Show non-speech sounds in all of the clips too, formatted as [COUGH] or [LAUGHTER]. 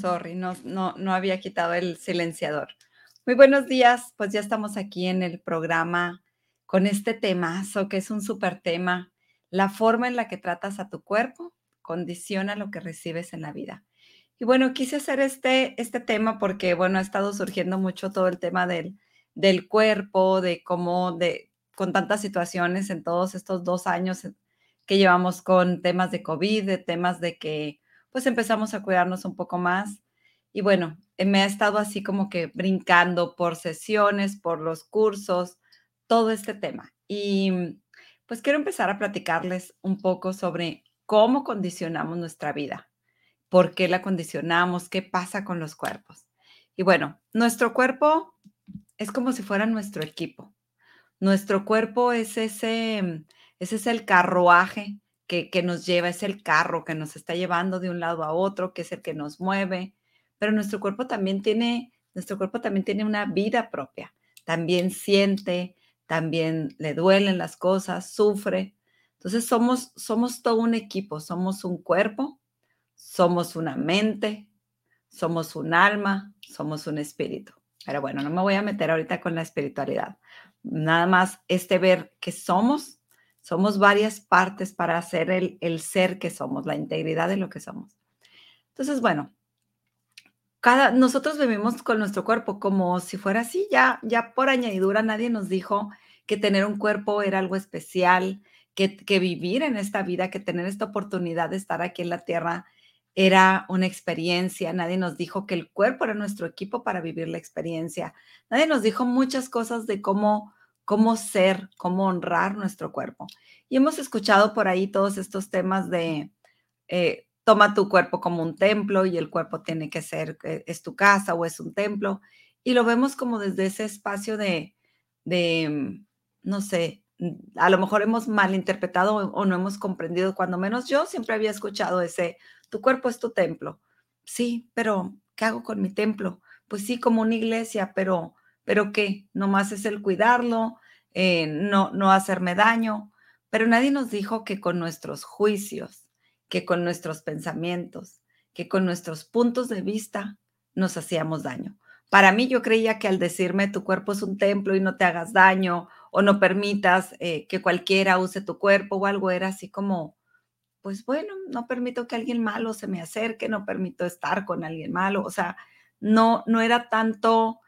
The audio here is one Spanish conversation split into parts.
Sorry, no, no, no había quitado el silenciador. Muy buenos días, pues ya estamos aquí en el programa con este temazo que es un súper tema. La forma en la que tratas a tu cuerpo condiciona lo que recibes en la vida. Y bueno, quise hacer este, este tema porque, bueno, ha estado surgiendo mucho todo el tema del, del cuerpo, de cómo, de, con tantas situaciones en todos estos dos años que llevamos con temas de COVID, de temas de que pues empezamos a cuidarnos un poco más. Y bueno, eh, me ha estado así como que brincando por sesiones, por los cursos, todo este tema. Y pues quiero empezar a platicarles un poco sobre cómo condicionamos nuestra vida, por qué la condicionamos, qué pasa con los cuerpos. Y bueno, nuestro cuerpo es como si fuera nuestro equipo. Nuestro cuerpo es ese, ese es el carruaje que, nos lleva, es el carro que nos está llevando de un lado a otro, que es el que nos mueve, pero nuestro cuerpo también tiene, nuestro cuerpo también tiene una vida propia, también siente, también le duelen las cosas, sufre. Entonces somos, somos todo un equipo, somos un cuerpo, somos una mente, somos un alma, somos un espíritu. Pero bueno, no me voy a meter ahorita con la espiritualidad. Nada más este ver que somos somos varias partes para hacer el, el ser que somos, la integridad de lo que somos. Entonces, bueno, cada, nosotros vivimos con nuestro cuerpo como si fuera así, ya, ya por añadidura nadie nos dijo que tener un cuerpo era algo especial, que, que, vivir en esta vida, que tener esta oportunidad de estar aquí en la tierra era una experiencia. Nadie nos dijo que el cuerpo era nuestro equipo para vivir la experiencia. Nadie nos dijo muchas cosas de cómo cómo ser, cómo honrar nuestro cuerpo. Y hemos escuchado por ahí todos estos temas de eh, toma tu cuerpo como un templo y el cuerpo tiene que ser, eh, es tu casa o es un templo. Y lo vemos como desde ese espacio de, de mm, no sé, mm, a lo mejor hemos malinterpretado o no hemos comprendido, cuando menos yo siempre había escuchado ese, tu cuerpo es tu templo. Sí, pero ¿qué hago con mi templo? Pues sí, como una iglesia, pero pero ¿qué? Nomás es el cuidarlo, eh, no, no hacerme daño, pero nadie nos dijo que con nuestros juicios, que con nuestros pensamientos, que con nuestros puntos de vista nos hacíamos daño. Para mí yo creía que al decirme tu cuerpo es un templo y no te hagas daño o no permitas eh, que cualquiera use tu cuerpo o algo, era así como, pues bueno, no permito que alguien malo se me acerque, no permito estar con alguien malo, o sea, no, no era tanto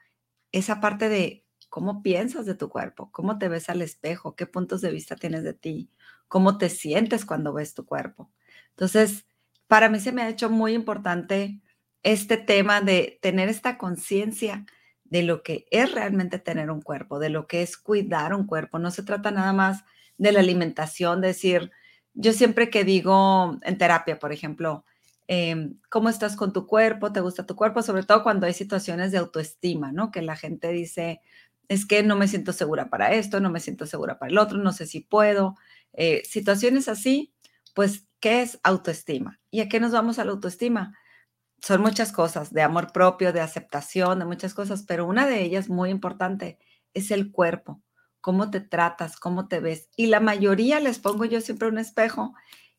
esa parte de cómo piensas de tu cuerpo, cómo te ves al espejo, qué puntos de vista tienes de ti, cómo te sientes cuando ves tu cuerpo. Entonces, para mí se me ha hecho muy importante este tema de tener esta conciencia de lo que es realmente tener un cuerpo, de lo que es cuidar un cuerpo. No se trata nada más de la alimentación, de decir, yo siempre que digo en terapia, por ejemplo, Em, cómo estás con tu cuerpo, te gusta tu cuerpo, sobre todo cuando hay situaciones de autoestima, ¿no? Que la gente dice, es que no me siento segura para esto, no me siento segura para el otro, no sé si puedo. Eh, situaciones así, pues, ¿qué es autoestima? ¿Y a qué nos vamos a la autoestima? Son muchas cosas, de amor propio, de aceptación, de muchas cosas, pero una de ellas muy importante es el cuerpo, cómo te tratas, cómo te ves. Y la mayoría les pongo yo siempre un espejo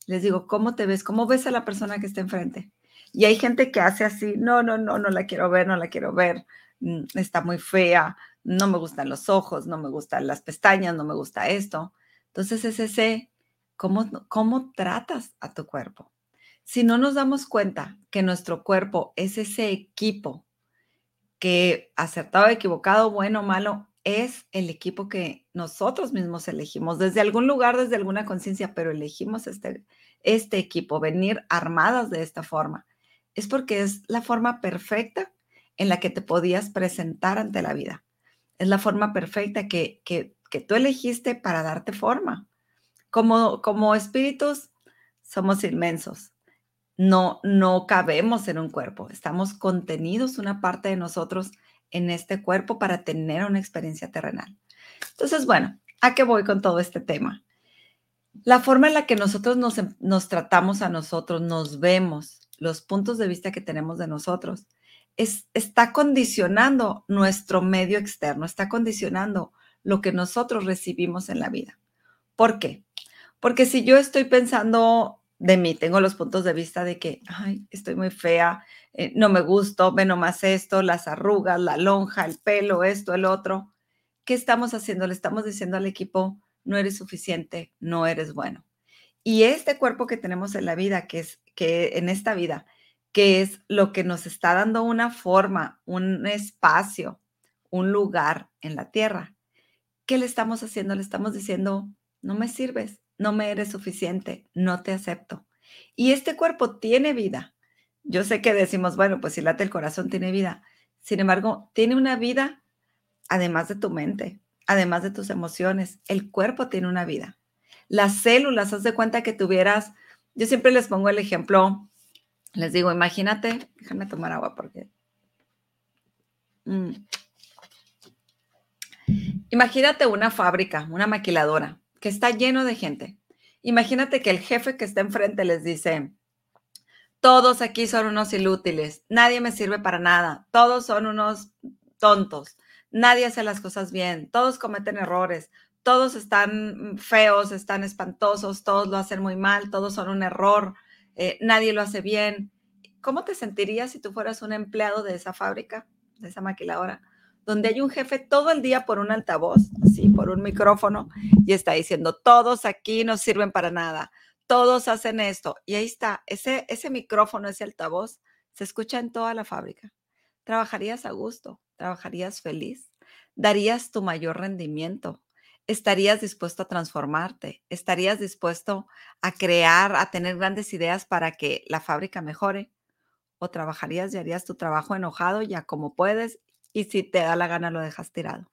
les digo, ¿cómo te ves? ¿Cómo ves a la persona que está enfrente? Y hay gente que hace así, no, no, no, no la quiero ver, no la quiero ver, mm, está muy fea, no me gustan los ojos, no me gustan las pestañas, no me gusta esto. Entonces es ese, ¿cómo, cómo tratas a tu cuerpo? Si no nos damos cuenta que nuestro cuerpo es ese equipo que acertado, equivocado, bueno, malo, es el equipo que nosotros mismos elegimos, desde algún lugar, desde alguna conciencia, pero elegimos este, este equipo, venir armadas de esta forma. Es porque es la forma perfecta en la que te podías presentar ante la vida. Es la forma perfecta que, que, que tú elegiste para darte forma. Como, como espíritus, somos inmensos. No, no cabemos en un cuerpo. Estamos contenidos, una parte de nosotros en este cuerpo para tener una experiencia terrenal. Entonces, bueno, ¿a qué voy con todo este tema? La forma en la que nosotros nos, em, nos tratamos a nosotros, nos vemos, los puntos de vista que tenemos de nosotros, es, está condicionando nuestro medio externo, está condicionando lo que nosotros recibimos en la vida. ¿Por qué? Porque si yo estoy pensando de mí, tengo los puntos de vista de que, ay, estoy muy fea, eh, no me gusto, ve nomás esto, las arrugas, la lonja, el pelo, esto, el otro. ¿Qué estamos haciendo? Le estamos diciendo al equipo, no eres suficiente, no eres bueno. Y este cuerpo que tenemos en la vida, que es que en esta vida, que es lo que nos está dando una forma, un espacio, un lugar en la tierra. ¿Qué le estamos haciendo? Le estamos diciendo, no me sirves, no me eres suficiente, no te acepto. Y este cuerpo tiene vida. Yo sé que decimos, bueno, pues si late el corazón tiene vida. Sin embargo, tiene una vida además de tu mente, además de tus emociones. El cuerpo tiene una vida. Las células, haz de cuenta que tuvieras, yo siempre les pongo el ejemplo, les digo, imagínate, déjame tomar agua porque... Mm. Imagínate una fábrica, una maquiladora que está lleno de gente. Imagínate que el jefe que está enfrente les dice, todos aquí son unos inútiles, nadie me sirve para nada, todos son unos tontos, nadie hace las cosas bien, todos cometen errores, todos están feos, están espantosos, todos lo hacen muy mal, todos son un error, eh, nadie lo hace bien. ¿Cómo te sentirías si tú fueras un empleado de esa fábrica, de esa maquiladora? Donde hay un jefe todo el día por un altavoz, así, por un micrófono, y está diciendo, todos aquí no sirven para nada, todos hacen esto. Y ahí está, ese, ese micrófono, ese altavoz, se escucha en toda la fábrica. Trabajarías a gusto, trabajarías feliz, darías tu mayor rendimiento, estarías dispuesto a transformarte, estarías dispuesto a crear, a tener grandes ideas para que la fábrica mejore, o trabajarías y harías tu trabajo enojado ya como puedes y si te da la gana lo dejas tirado.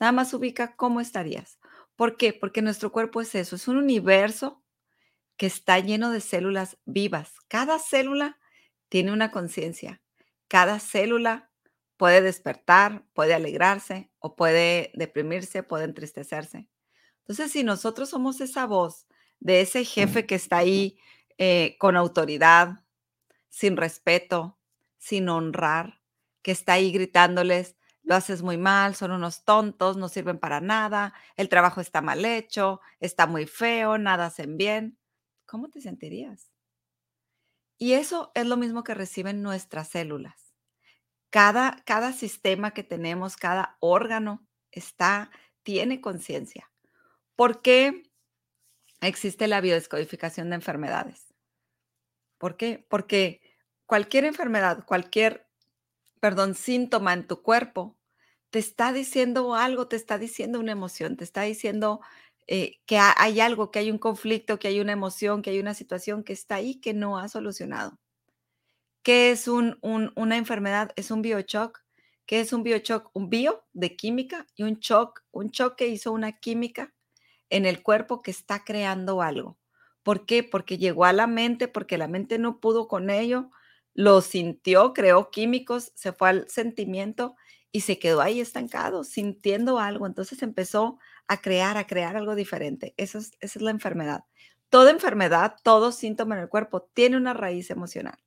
Nada más ubica cómo estarías. ¿Por qué? Porque nuestro cuerpo es eso, es un universo que está lleno de células vivas. Cada célula tiene una conciencia. Cada célula puede despertar, puede alegrarse o puede deprimirse, puede entristecerse. Entonces, si nosotros somos esa voz de ese jefe que está ahí eh, con autoridad, sin respeto, sin honrar, que está ahí gritándoles, lo haces muy mal, son unos tontos, no sirven para nada, el trabajo está mal hecho, está muy feo, nada hacen bien. ¿Cómo te sentirías? Y eso es lo mismo que reciben nuestras células. Cada, cada sistema que tenemos, cada órgano está, tiene conciencia. ¿Por qué existe la biodescodificación de enfermedades? ¿Por qué? Porque cualquier enfermedad, cualquier perdón, síntoma en tu cuerpo, te está diciendo algo, te está diciendo una emoción, te está diciendo eh, que hay algo, que hay un conflicto, que hay una emoción, que hay una situación que está ahí que no ha solucionado. ¿Qué es un, una enfermedad? Es un biochoc. ¿Qué es un biochoc? Un bio de química y un shock, un shock que hizo una química en el cuerpo que está creando algo. ¿Por qué? Porque llegó a la mente, porque la mente no pudo con ello, lo sintió, creó químicos, se fue al sentimiento y se quedó ahí estancado, sintiendo algo. Entonces empezó a crear, a crear algo diferente. Eso es, esa es la enfermedad. Toda enfermedad, todo síntoma en el cuerpo tiene una raíz emocional.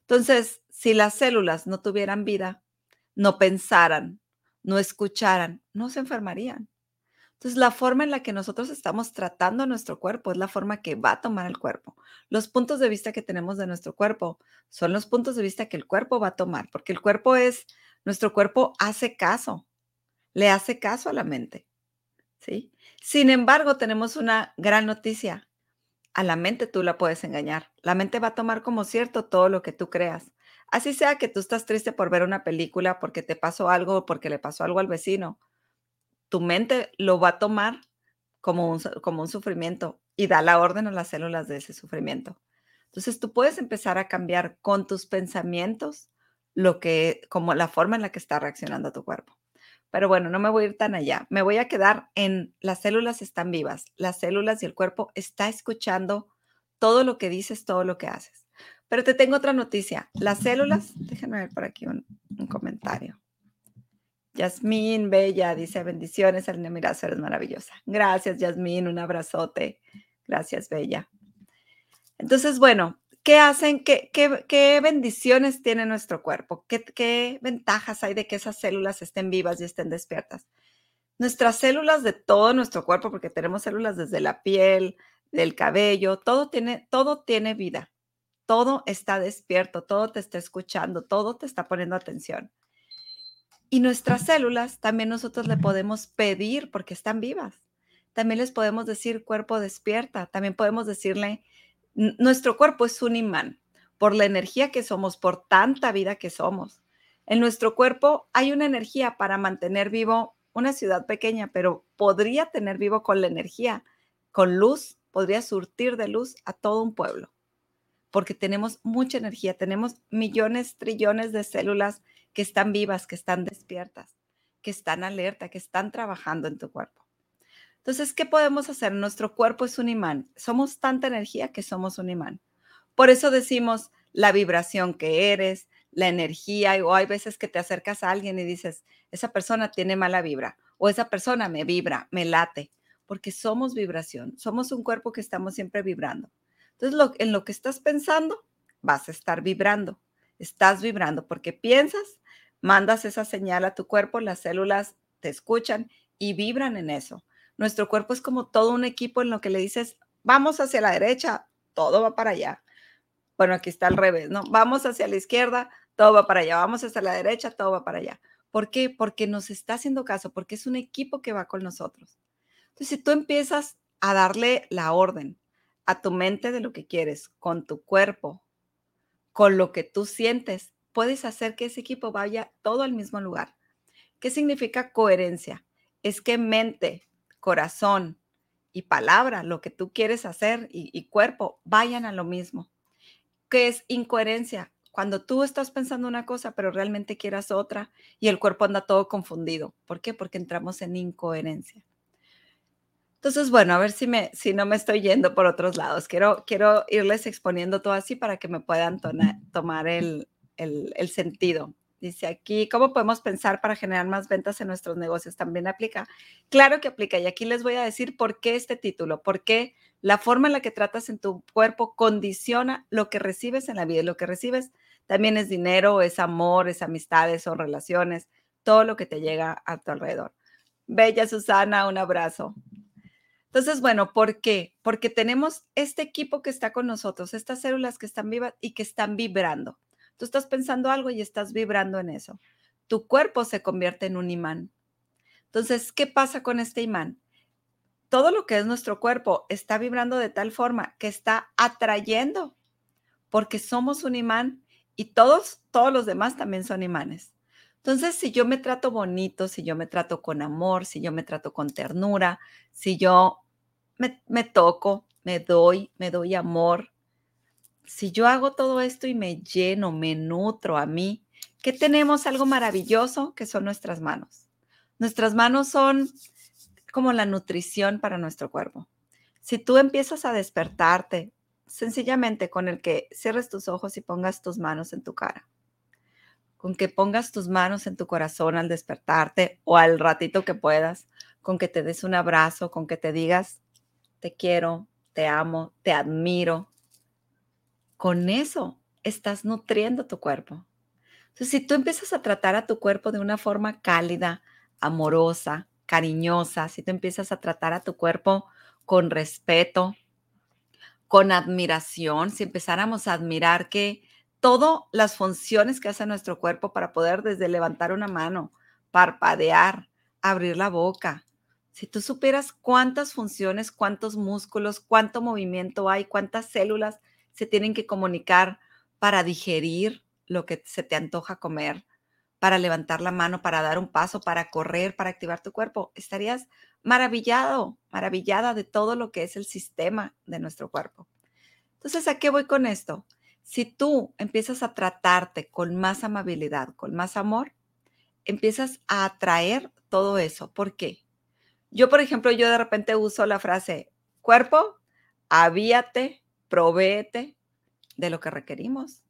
Entonces, si las células no tuvieran vida, no pensaran, no escucharan, no se enfermarían. Entonces, la forma en la que nosotros estamos tratando a nuestro cuerpo es la forma que va a tomar el cuerpo. Los puntos de vista que tenemos de nuestro cuerpo son los puntos de vista que el cuerpo va a tomar, porque el cuerpo es, nuestro cuerpo hace caso, le hace caso a la mente. ¿sí? Sin embargo, tenemos una gran noticia. A la mente tú la puedes engañar. La mente va a tomar como cierto todo lo que tú creas. Así sea que tú estás triste por ver una película, porque te pasó algo, porque le pasó algo al vecino tu mente lo va a tomar como un, como un sufrimiento y da la orden a las células de ese sufrimiento. Entonces tú puedes empezar a cambiar con tus pensamientos lo que, como la forma en la que está reaccionando tu cuerpo. Pero bueno, no me voy a ir tan allá. Me voy a quedar en las células están vivas. Las células y el cuerpo está escuchando todo lo que dices, todo lo que haces. Pero te tengo otra noticia. Las células, déjenme ver por aquí un comentario. Yasmín, bella, dice bendiciones, Mirazo, eres maravillosa. Gracias, Yasmín, un abrazote. Gracias, bella. Entonces, bueno, ¿qué hacen? ¿Qué, qué, bendiciones tiene nuestro cuerpo? ¿Qué, ¿Qué ventajas hay de que esas células estén vivas y estén despiertas? Nuestras células de todo nuestro cuerpo, porque tenemos células desde la piel, del cabello, todo tiene, todo tiene vida. Todo está despierto, todo te está escuchando, todo te está poniendo atención. Y nuestras células también nosotros le podemos pedir porque están vivas. También les podemos decir cuerpo despierta. También podemos decirle, nuestro cuerpo es un imán por la energía que somos, por tanta vida que somos. En nuestro cuerpo hay una energía para mantener vivo una ciudad pequeña, pero podría tener vivo con la energía, con luz, podría surtir de luz a todo un pueblo porque tenemos mucha energía, tenemos millones, trillones de células que están vivas, que están despiertas, que están alerta, que están trabajando en tu cuerpo. Entonces, ¿qué podemos hacer? Nuestro cuerpo es un imán. Somos tanta energía que somos un imán. Por eso decimos la vibración que eres, la energía, o hay veces que te acercas a alguien y dices, esa persona tiene mala vibra, o esa persona me vibra, me late, porque somos vibración, somos un cuerpo que estamos siempre vibrando. Entonces, en lo que estás pensando, vas a estar vibrando. Estás vibrando porque piensas, mandas esa señal a tu cuerpo, las células te escuchan y vibran en eso. Nuestro cuerpo es como todo un equipo en lo que le dices, vamos hacia la derecha, todo va para allá. Bueno, aquí está al revés, ¿no? Vamos hacia la izquierda, todo va para allá. Vamos hacia la derecha, todo va para allá. ¿Por qué? Porque nos está haciendo caso, porque es un equipo que va con nosotros. Entonces, si tú empiezas a darle la orden, a tu mente de lo que quieres, con tu cuerpo, con lo que tú sientes, puedes hacer que ese equipo vaya todo al mismo lugar. ¿Qué significa coherencia? Es que mente, corazón y palabra, lo que tú quieres hacer y, cuerpo, vayan a lo mismo. ¿Qué es incoherencia? Cuando tú estás pensando una cosa, pero realmente quieras otra y el cuerpo anda todo confundido. ¿Por qué? Porque entramos en incoherencia. Entonces, bueno, a ver si, me, si no me estoy yendo por otros lados. Quiero, quiero irles exponiendo todo así para que me puedan tomar el, el, sentido. Dice aquí, ¿cómo podemos pensar para generar más ventas en nuestros negocios? ¿También aplica? Claro que aplica. Y aquí les voy a decir por qué este título, porque la forma en la que tratas en tu cuerpo condiciona lo que recibes en la vida. Lo que recibes también es dinero, es amor, es amistades, son relaciones, todo lo que te llega a tu alrededor. Bella Susana, un abrazo. Entonces, bueno, ¿por qué? Porque tenemos este equipo que está con nosotros, estas células que están vivas y que están vibrando. Tú estás pensando algo y estás vibrando en eso. Tu cuerpo se convierte en un imán. Entonces, ¿qué pasa con este imán? Todo lo que es nuestro cuerpo está vibrando de tal forma que está atrayendo, porque somos un imán y todos, todos los demás también son imanes. Entonces, si yo me trato bonito, si yo me trato con amor, si yo me trato con ternura, si yo me, toco, me doy, me doy amor. Si yo hago todo esto y me lleno, me nutro a mí, ¿qué tenemos? Algo maravilloso que son nuestras manos. Nuestras manos son como la nutrición para nuestro cuerpo. Si tú empiezas a despertarte sencillamente con el que cierres tus ojos y pongas tus manos en tu cara, con que pongas tus manos en tu corazón al despertarte o al ratito que puedas, con que te des un abrazo, con que te digas, te quiero, te amo, te admiro. Con eso estás nutriendo tu cuerpo. Entonces, si tú empiezas a tratar a tu cuerpo de una forma cálida, amorosa, cariñosa, si tú empiezas a tratar a tu cuerpo con respeto, con admiración, si empezáramos a admirar que todas las funciones que hace nuestro cuerpo para poder desde levantar una mano, parpadear, abrir la boca, si tú supieras cuántas funciones, cuántos músculos, cuánto movimiento hay, cuántas células se tienen que comunicar para digerir lo que se te antoja comer, para levantar la mano, para dar un paso, para correr, para activar tu cuerpo, estarías maravillado, maravillada de todo lo que es el sistema de nuestro cuerpo. Entonces, ¿a qué voy con esto? Si tú empiezas a tratarte con más amabilidad, con más amor, empiezas a atraer todo eso. ¿Por qué? Yo, por ejemplo, yo de repente uso la frase, cuerpo, avíate, provéete de lo que requerimos.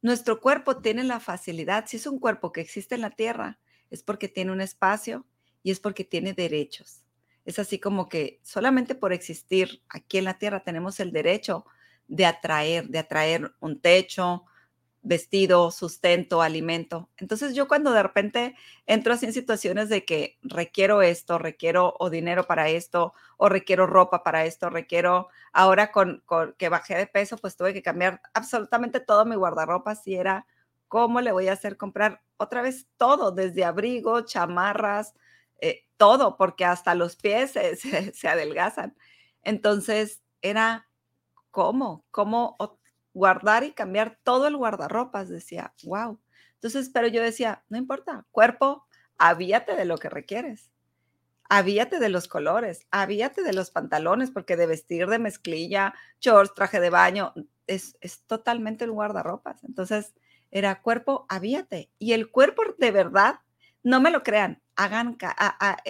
Nuestro cuerpo tiene la facilidad, si es un cuerpo que existe en la tierra, es porque tiene un espacio y es porque tiene derechos. Es así como que solamente por existir aquí en la tierra tenemos el derecho de atraer, de atraer un techo, vestido, sustento, alimento. Entonces yo cuando de repente entro así en situaciones de que requiero esto, requiero o dinero para esto, o requiero ropa para esto, requiero, ahora con, que bajé de peso, pues tuve que cambiar absolutamente todo mi guardarropa, si era, ¿cómo le voy a hacer comprar otra vez todo, desde abrigo, chamarras, eh, todo, porque hasta los pies se, [LAUGHS] se adelgazan. Entonces era, ¿cómo? ¿Cómo? Guardar y cambiar todo el guardarropas, decía, wow. Entonces, pero yo decía, no importa, cuerpo, avíate de lo que requieres. Avíate de los colores, avíate de los pantalones, porque de vestir de mezclilla, shorts, traje de baño, es, es totalmente el guardarropas. Entonces, era cuerpo, avíate. Y el cuerpo de verdad, no me lo crean, hagan, a, a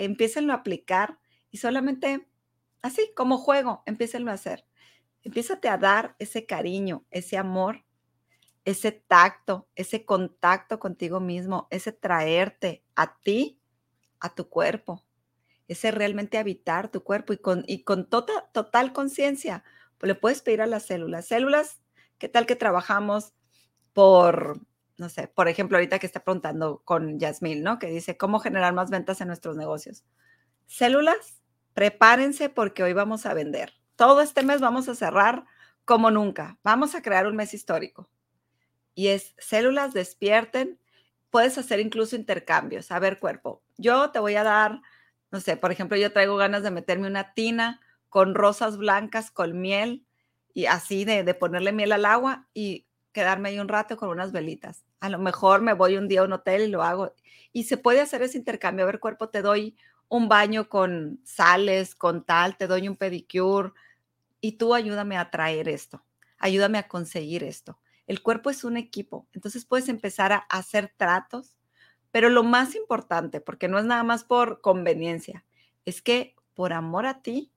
aplicar y solamente así como juego, empiecenlo a hacer. Empiézate a dar ese cariño, ese amor, ese tacto, ese contacto contigo mismo, ese traerte a ti, a tu cuerpo, ese realmente habitar tu cuerpo y con, y con tota, total conciencia, le puedes pedir a las células. Células, ¿qué tal que trabajamos por, no sé, por ejemplo, ahorita que está preguntando con Yasmil, ¿no? Que dice, ¿cómo generar más ventas en nuestros negocios? Células, prepárense porque hoy vamos a vender todo este mes vamos a cerrar como nunca. Vamos a crear un mes histórico. Y es células despierten. Puedes hacer incluso intercambios. A ver, cuerpo, yo te voy a dar, no sé, por ejemplo, yo traigo ganas de meterme una tina con rosas blancas, con miel y así de, de ponerle miel al agua y quedarme ahí un rato con unas velitas. A lo mejor me voy un día a un hotel y lo hago. Y se puede hacer ese intercambio. A ver, cuerpo, te doy un baño con sales, con tal, te doy un pedicure y tú ayúdame a traer esto, ayúdame a conseguir esto. El cuerpo es un equipo, entonces puedes empezar a hacer tratos, pero lo más importante, porque no es nada más por conveniencia, es que por amor a ti,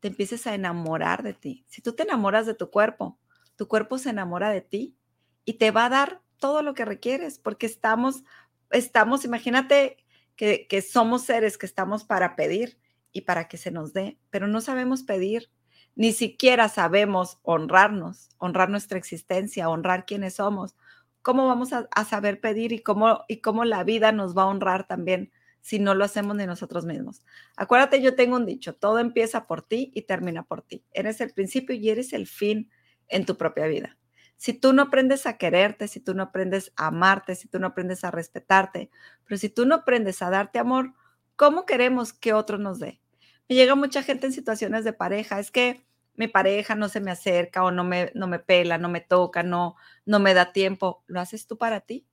te empieces a enamorar de ti. Si tú te enamoras de tu cuerpo, tu cuerpo se enamora de ti y te va a dar todo lo que requieres, porque estamos, estamos, imagínate que, somos seres que estamos para pedir y para que se nos dé, pero no sabemos pedir, ni siquiera sabemos honrarnos, honrar nuestra existencia, honrar quiénes somos. ¿Cómo vamos a, saber pedir y cómo, y cómo la vida nos va a honrar también si no lo hacemos de nosotros mismos? Acuérdate, yo tengo un dicho, todo empieza por ti y termina por ti. Eres el principio y eres el fin en tu propia vida. Si tú no aprendes a quererte, si tú no aprendes a amarte, si tú no aprendes a respetarte, pero si tú no aprendes a darte amor, ¿cómo queremos que otro nos dé? Me llega mucha gente en situaciones de pareja, es que mi pareja no se me acerca o no me, no me pela, no me toca, no, no me da tiempo. ¿Lo haces tú para ti?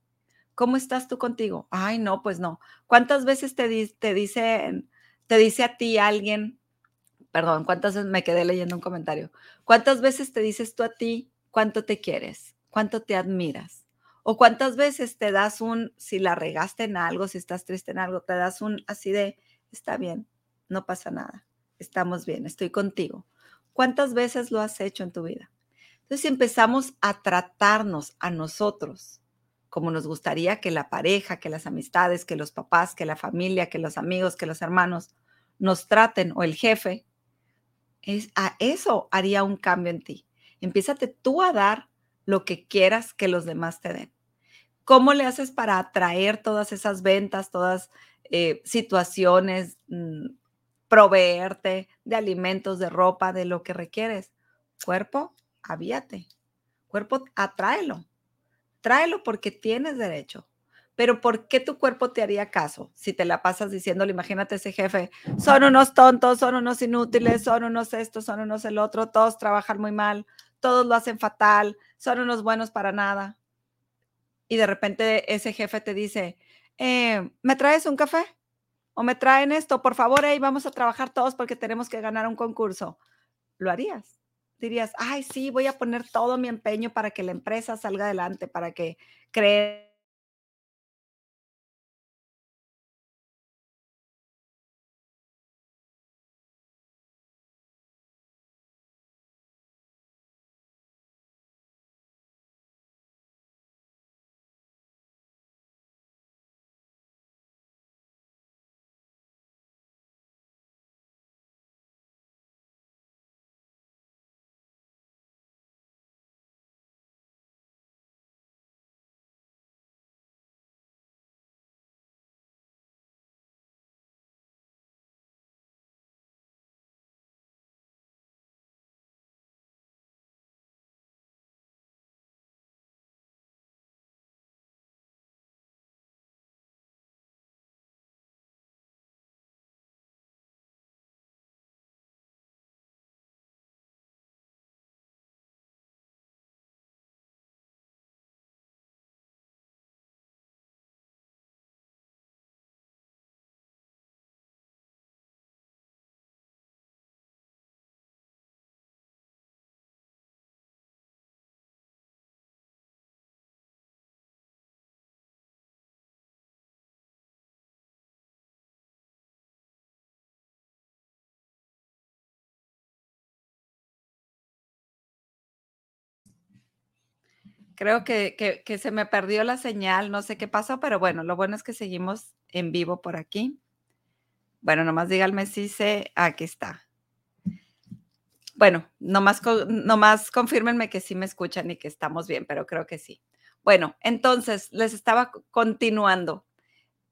¿Cómo estás tú contigo? Ay, no, pues no. ¿Cuántas veces te, te, dicen, te dice a ti alguien, perdón, cuántas veces me quedé leyendo un comentario, cuántas veces te dices tú a ti, cuánto te quieres, cuánto te admiras. O cuántas veces te das un, si la regaste en algo, si estás triste en algo, te das un así de, está bien, no pasa nada, estamos bien, estoy contigo. ¿Cuántas veces lo has hecho en tu vida? Entonces, si empezamos a tratarnos a nosotros como nos gustaría que la pareja, que las amistades, que los papás, que la familia, que los amigos, que los hermanos nos traten o el jefe, es, a eso haría un cambio en ti. Empiézate tú a dar lo que quieras que los demás te den. ¿Cómo le haces para atraer todas esas ventas, todas eh, situaciones, mm, proveerte de alimentos, de ropa, de lo que requieres? Cuerpo, avíate. Cuerpo, atráelo. Tráelo porque tienes derecho. Pero ¿por qué tu cuerpo te haría caso si te la pasas diciéndole, imagínate ese jefe, son unos tontos, son unos inútiles, son unos esto, son unos el otro, todos trabajan muy mal, todos lo hacen fatal, son unos buenos para nada. Y de repente ese jefe te dice, eh, ¿me traes un café? ¿O me traen esto? Por favor, hey, vamos a trabajar todos porque tenemos que ganar un concurso. ¿Lo harías? Dirías, ay, sí, voy a poner todo mi empeño para que la empresa salga adelante, para que cree Creo que, que, se me perdió la señal, no sé qué pasó, pero bueno, lo bueno es que seguimos en vivo por aquí. Bueno, nomás díganme si se, aquí está. Bueno, nomás, nomás confírmenme que sí me escuchan y que estamos bien, pero creo que sí. Bueno, entonces les estaba continuando.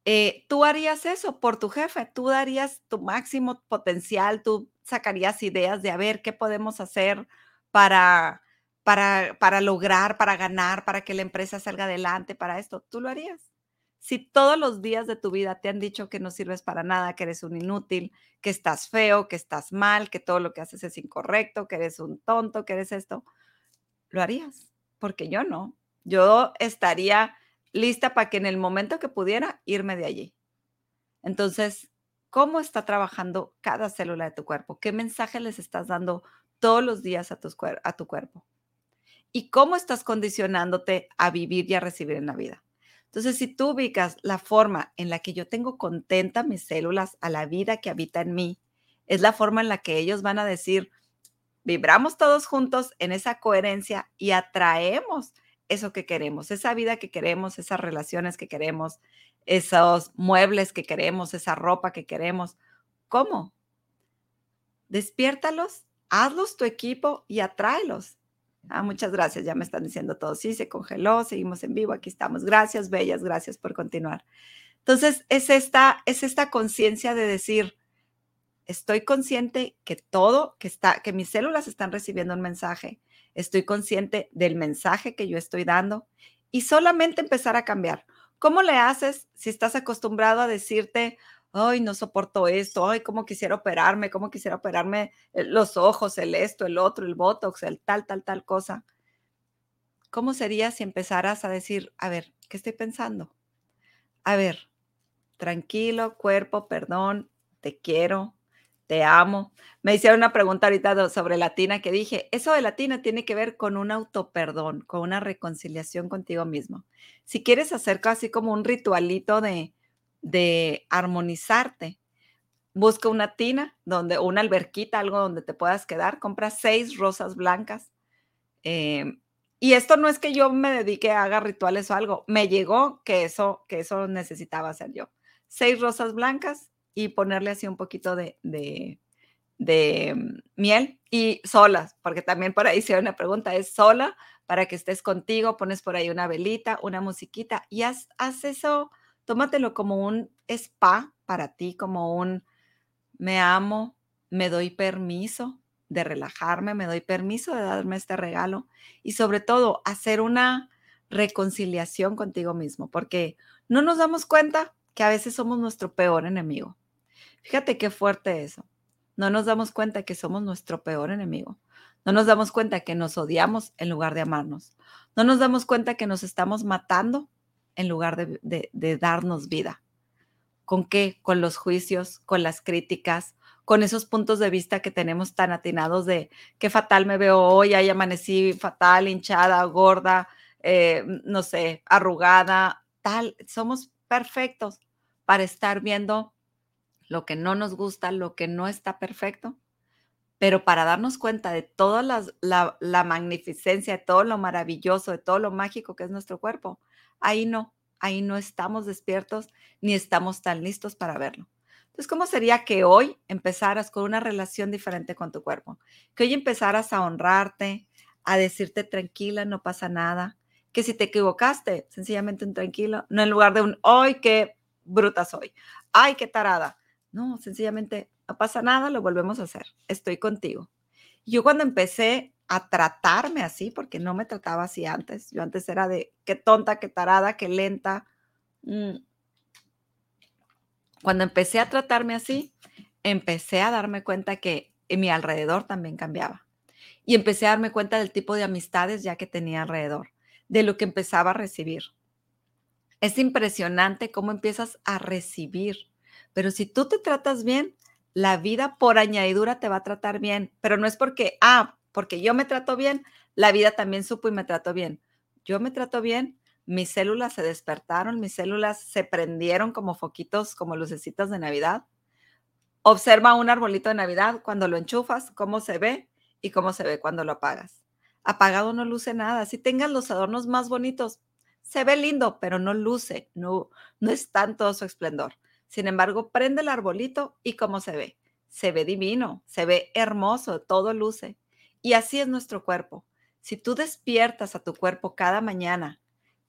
Eh, tú harías eso por tu jefe, tú darías tu máximo potencial, tú sacarías ideas de a ver qué podemos hacer para, para, lograr, para ganar, para que la empresa salga adelante, para esto, tú lo harías. Si todos los días de tu vida te han dicho que no sirves para nada, que eres un inútil, que estás feo, que estás mal, que todo lo que haces es incorrecto, que eres un tonto, que eres esto, lo harías, porque yo no. Yo estaría lista para que en el momento que pudiera irme de allí. Entonces, ¿cómo está trabajando cada célula de tu cuerpo? ¿Qué mensaje les estás dando todos los días a tu cuerpo? ¿Y cómo estás condicionándote a vivir y a recibir en la vida? Entonces, si tú ubicas la forma en la que yo tengo contenta mis células a la vida que habita en mí, es la forma en la que ellos van a decir, vibramos todos juntos en esa coherencia y atraemos eso que queremos, esa vida que queremos, esas relaciones que queremos, esos muebles que queremos, esa ropa que queremos. ¿Cómo? Despiértalos, hazlos tu equipo y atráelos. Ah, muchas gracias, ya me están diciendo todo. Sí, se congeló, seguimos en vivo, aquí estamos. Gracias, bellas, gracias por continuar. Entonces, es esta, es esta conciencia de decir, estoy consciente que todo, que está, que mis células están recibiendo un mensaje, estoy consciente del mensaje que yo estoy dando y solamente empezar a cambiar. ¿Cómo le haces si estás acostumbrado a decirte, ay, no soporto esto, ay, cómo quisiera operarme, cómo quisiera operarme eh, los ojos, el esto, el otro, el botox, el tal, tal, tal cosa? ¿Cómo sería si empezaras a decir, a ver, ¿qué estoy pensando? A ver, tranquilo, cuerpo, perdón, te quiero, te amo. Me hicieron una pregunta ahorita sobre latina que dije, eso de latina tiene que ver con un autoperdón, con una reconciliación contigo mismo. Si quieres hacer casi como un ritualito de, de armonizarte, busca una tina, donde, una alberquita, algo donde te puedas quedar, compra seis rosas blancas. Em, y esto no es que yo me dedique a haga rituales o algo, me llegó que eso, que eso necesitaba hacer yo. Seis rosas blancas, y ponerle así un poquito de, de, mm, miel y solas, porque también por ahí se una pregunta, es sola para que estés contigo, pones por ahí una velita, una musiquita y haz, haz eso, tómatelo como un spa para ti, como un me amo, me doy permiso de relajarme, me doy permiso de darme este regalo y sobre todo hacer una reconciliación contigo mismo, porque no nos damos cuenta que a veces somos nuestro peor enemigo. Fíjate qué fuerte eso. No nos damos cuenta que somos nuestro peor enemigo. No nos damos cuenta que nos odiamos en lugar de amarnos. No nos damos cuenta que nos estamos matando en lugar de, darnos vida. ¿Con qué? Con los juicios, con las críticas, con esos puntos de vista que tenemos tan atinados de qué fatal me veo hoy, ahí amanecí fatal, hinchada, gorda, eh, no sé, arrugada, tal. Somos perfectos para estar viendo lo que no nos gusta, lo que no está perfecto, pero para darnos cuenta de toda la, magnificencia, de todo lo maravilloso, de todo lo mágico que es nuestro cuerpo, ahí no, ahí no estamos despiertos ni estamos tan listos para verlo. Entonces, ¿cómo sería que hoy empezaras con una relación diferente con tu cuerpo? Que hoy empezaras a honrarte, a decirte tranquila, no pasa nada. Que si te equivocaste, sencillamente un tranquilo, no en lugar de un, ¡ay, qué bruta soy! ¡Ay, qué tarada! No, sencillamente no pasa nada, lo volvemos a hacer. Estoy contigo. Yo cuando empecé a tratarme así, porque no me trataba así antes, yo antes era de qué tonta, qué tarada, qué lenta. Mm. Cuando empecé a tratarme así, empecé a darme cuenta que en mi alrededor también cambiaba. Y empecé a darme cuenta del tipo de amistades ya que tenía alrededor, de lo que empezaba a recibir. Es impresionante cómo empiezas a recibir pero si tú te tratas bien, la vida por añadidura te va a tratar bien. Pero no es porque, ah, porque yo me trato bien, la vida también supo y me trató bien. Yo me trato bien, mis células se despertaron, mis células se prendieron como foquitos, como lucecitas de Navidad. Observa un arbolito de Navidad cuando lo enchufas, cómo se ve y cómo se ve cuando lo apagas. apagado no luce nada. Si tengas los adornos más bonitos, se ve lindo, pero no luce, no, no está en todo su esplendor. Sin embargo, prende el arbolito y cómo se ve. Se ve divino, se ve hermoso, todo luce. Y así es nuestro cuerpo. Si tú despiertas a tu cuerpo cada mañana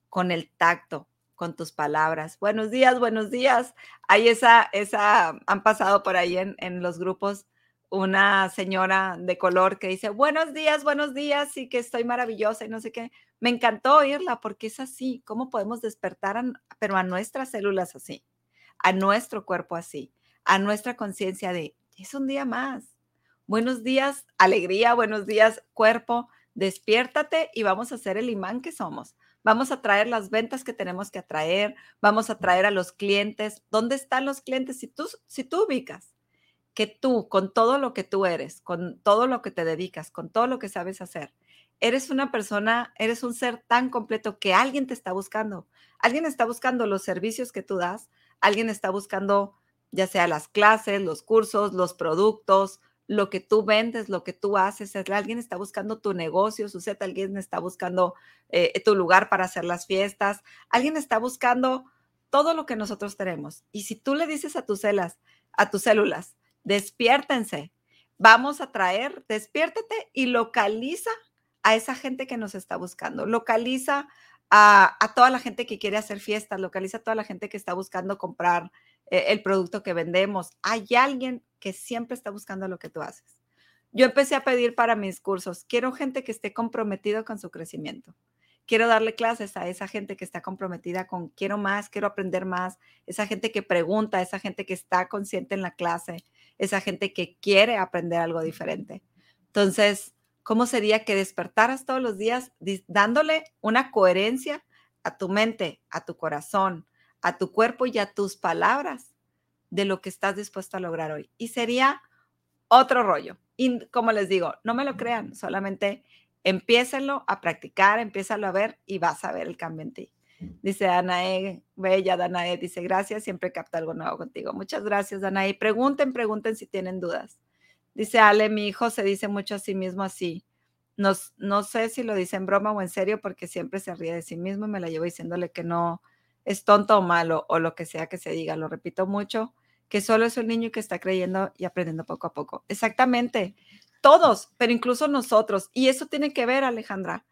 con el tacto, con tus palabras, buenos días, buenos días. Hay esa, esa, han pasado por ahí en, en los grupos una señora de color que dice, buenos días, buenos días, y que estoy maravillosa y no sé qué. Me encantó oírla porque es así, ¿cómo podemos despertar, pero a nuestras células así, a nuestro cuerpo así, a nuestra conciencia de, es un día más. Buenos días, alegría, buenos días, cuerpo, despiértate y vamos a ser el imán que somos. Vamos a traer las ventas que tenemos que atraer, vamos a traer a los clientes. ¿Dónde están los clientes? Si tú, si tú ubicas que tú, con todo lo que tú eres, con todo lo que te dedicas, con todo lo que sabes hacer, eres una persona, eres un ser tan completo que alguien te está buscando. Alguien está buscando los servicios que tú das, alguien está buscando ya sea las clases, los cursos, los productos, lo que tú vendes, lo que tú haces. Alguien está buscando tu negocio, sucede, alguien está buscando eh, tu lugar para hacer las fiestas, alguien está buscando todo lo que nosotros tenemos. Y si tú le dices a tus células, a tus células, despiértense. Vamos a traer, despiértate y localiza a esa gente que nos está buscando. Localiza a, toda la gente que quiere hacer fiestas, localiza a toda la gente que está buscando comprar eh, el producto que vendemos. Hay alguien que siempre está buscando lo que tú haces. Yo empecé a pedir para mis cursos, quiero gente que esté comprometido con su crecimiento quiero darle clases a esa gente que está comprometida con quiero más, quiero aprender más, esa gente que pregunta, esa gente que está consciente en la clase, esa gente que quiere aprender algo diferente. Entonces, ¿cómo sería que despertaras todos los días dándole una coherencia a tu mente, a tu corazón, a tu cuerpo y a tus palabras de lo que estás dispuesto a lograr hoy? Y sería otro rollo. Y como les digo, no me lo crean, solamente Empiécenlo a practicar, empiézalo a ver y vas a ver el cambio en ti. Dice Danae, bella Danae, dice gracias, siempre capta algo nuevo contigo. Muchas gracias, Danae. Pregunten, pregunten si tienen dudas. Dice Ale, mi hijo se dice mucho a sí mismo así. No, no sé si lo dice en broma o en serio porque siempre se ríe de sí mismo y me la llevo diciéndole que no es tonto o malo o lo que sea que se diga. Lo repito mucho, que solo es un niño que está creyendo y aprendiendo poco a poco. Exactamente. Todos, pero incluso nosotros. Y eso tiene que ver, Alejandra,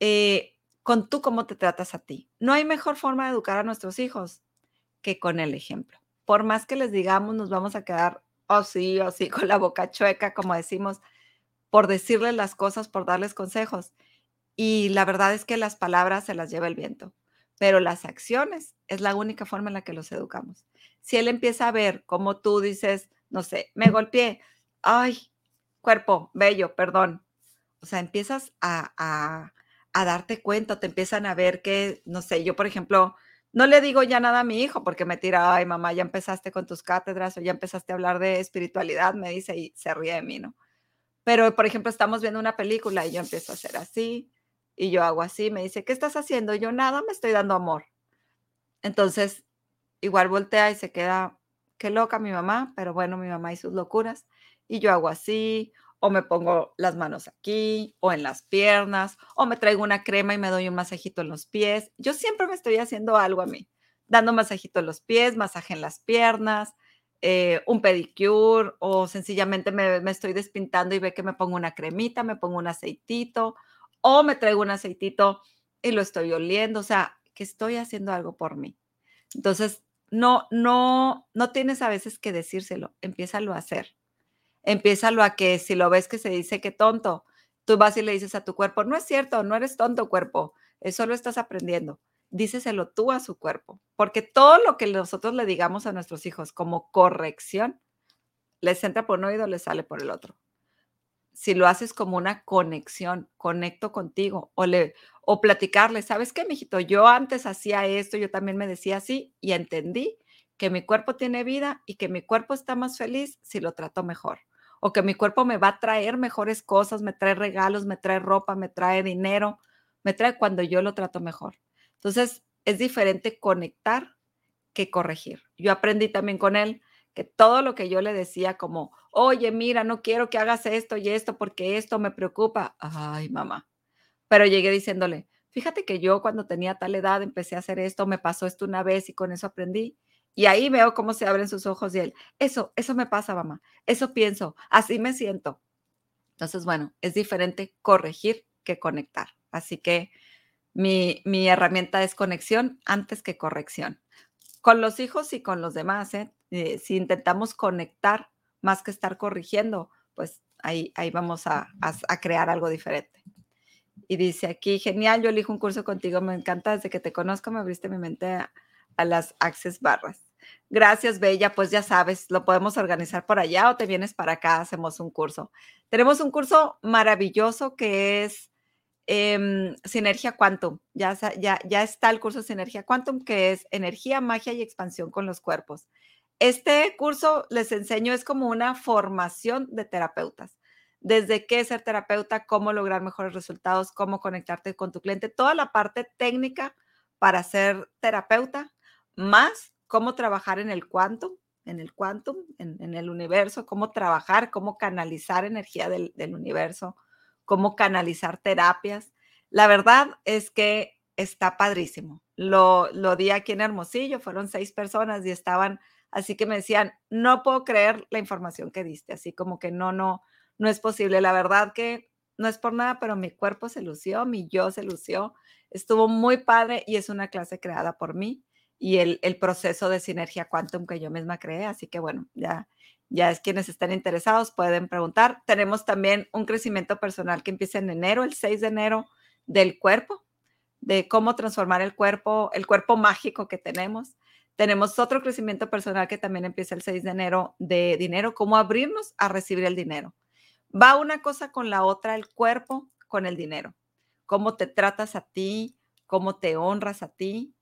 eh, con tú cómo te tratas a ti. No hay mejor forma de educar a nuestros hijos que con el ejemplo. Por más que les digamos, nos vamos a quedar, oh sí, oh sí, con la boca chueca, como decimos, por decirles las cosas, por darles consejos. Y la verdad es que las palabras se las lleva el viento, pero las acciones es la única forma en la que los educamos. Si él empieza a ver como tú dices, no sé, me golpeé, ay, cuerpo, bello, perdón. O sea, empiezas a, darte cuenta, te empiezan a ver que, no sé, yo por ejemplo, no le digo ya nada a mi hijo porque me tira, ay mamá, ya empezaste con tus cátedras o ya empezaste a hablar de espiritualidad, me dice y se ríe de mí, ¿no? Pero, por ejemplo, estamos viendo una película y yo empiezo a hacer así y yo hago así, me dice, ¿qué estás haciendo? Yo nada, me estoy dando amor. Entonces, igual voltea y se queda, qué loca mi mamá, pero bueno, mi mamá y sus locuras y yo hago así, o me pongo las manos aquí, o en las piernas, o me traigo una crema y me doy un masajito en los pies. Yo siempre me estoy haciendo algo a mí, dando masajito en los pies, masaje en las piernas, eh, un pedicure, o sencillamente me, me estoy despintando y ve que me pongo una cremita, me pongo un aceitito, o me traigo un aceitito y lo estoy oliendo, o sea, que estoy haciendo algo por mí. Entonces, no, no, no tienes a veces que decírselo, empiézalo a hacer empiézalo a que si lo ves que se dice que tonto, tú vas y le dices a tu cuerpo, no es cierto, no eres tonto cuerpo, eso lo estás aprendiendo. Díceselo tú a su cuerpo, porque todo lo que nosotros le digamos a nuestros hijos como corrección, les entra por un oído, les sale por el otro. Si lo haces como una conexión, conecto contigo o le o platicarle, ¿sabes qué, mijito? Yo antes hacía esto, yo también me decía así y entendí que mi cuerpo tiene vida y que mi cuerpo está más feliz si lo trato mejor o que mi cuerpo me va a traer mejores cosas, me trae regalos, me trae ropa, me trae dinero, me trae cuando yo lo trato mejor. Entonces, es diferente conectar que corregir. Yo aprendí también con él que todo lo que yo le decía como, oye, mira, no quiero que hagas esto y esto porque esto me preocupa. Ay, mamá, pero llegué diciéndole, fíjate que yo cuando tenía tal edad empecé a hacer esto, me pasó esto una vez y con eso aprendí. Y ahí veo cómo se abren sus ojos y él, eso, eso me pasa, mamá, eso pienso, así me siento. Entonces, bueno, es diferente corregir que conectar. Así que mi, mi herramienta es conexión antes que corrección. Con los hijos y con los demás, ¿eh? Eh, si intentamos conectar más que estar corrigiendo, pues ahí, ahí vamos a, a, crear algo diferente. Y dice aquí, genial, yo elijo un curso contigo, me encanta, desde que te conozco me abriste mi mente a, a las Access Barras. Gracias, Bella. Pues ya sabes, lo podemos organizar por allá o te vienes para acá, hacemos un curso. Tenemos un curso maravilloso que es eh, Sinergia Quantum. Ya, ya, ya está el curso Sinergia Quantum, que es energía, magia y expansión con los cuerpos. Este curso les enseño, es como una formación de terapeutas. Desde qué ser terapeuta, cómo lograr mejores resultados, cómo conectarte con tu cliente, toda la parte técnica para ser terapeuta, más cómo trabajar en el quantum, en el quantum, en, el universo, cómo trabajar, cómo canalizar energía del, universo, cómo canalizar terapias. La verdad es que está padrísimo. Lo, lo di aquí en Hermosillo, fueron seis personas y estaban, así que me decían, no puedo creer la información que diste, así como que no, no, no es posible. La verdad que no es por nada, pero mi cuerpo se lució, mi yo se lució. Estuvo muy padre y es una clase creada por mí y el, proceso de sinergia quantum que yo misma creé. Así que bueno, ya, ya es quienes estén interesados pueden preguntar. Tenemos también un crecimiento personal que empieza en enero, el 6 de enero, del cuerpo, de cómo transformar el cuerpo, el cuerpo mágico que tenemos. Tenemos otro crecimiento personal que también empieza el 6 de enero de dinero, cómo abrirnos a recibir el dinero. Va una cosa con la otra, el cuerpo con el dinero. Cómo te tratas a ti, cómo te honras a ti,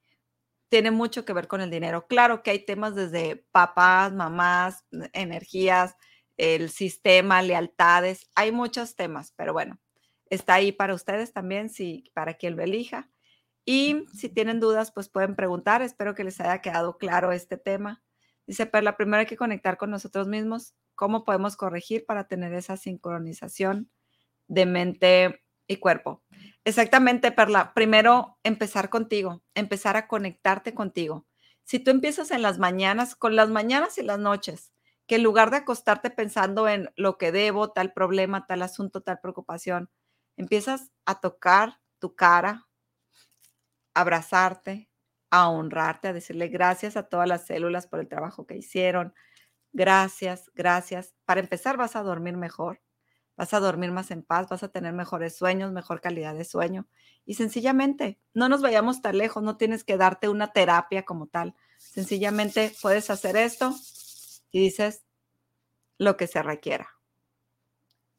tiene mucho que ver con el dinero. Claro que hay temas desde papás, mamás, energías, el sistema, lealtades, hay muchos temas, pero bueno, está ahí para ustedes también, si, para quien lo elija. Y si tienen dudas, pues pueden preguntar. Espero que les haya quedado claro este tema. Dice la primero hay que conectar con nosotros mismos. ¿Cómo podemos corregir para tener esa sincronización de mente y cuerpo? Exactamente, Perla. Primero, empezar contigo, empezar a conectarte contigo. Si tú empiezas en las mañanas, con las mañanas y las noches, que en lugar de acostarte pensando en lo que debo, tal problema, tal asunto, tal preocupación, empiezas a tocar tu cara, abrazarte, a honrarte, a decirle gracias a todas las células por el trabajo que hicieron. Gracias, gracias. Para empezar, vas a dormir mejor vas a dormir más en paz, vas a tener mejores sueños, mejor calidad de sueño. Y sencillamente, no nos vayamos tan lejos, no tienes que darte una terapia como tal. Sencillamente puedes hacer esto y dices lo que se requiera.